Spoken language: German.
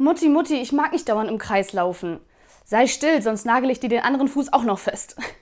Mutti, Mutti, ich mag nicht dauernd im Kreis laufen. Sei still, sonst nagel ich dir den anderen Fuß auch noch fest.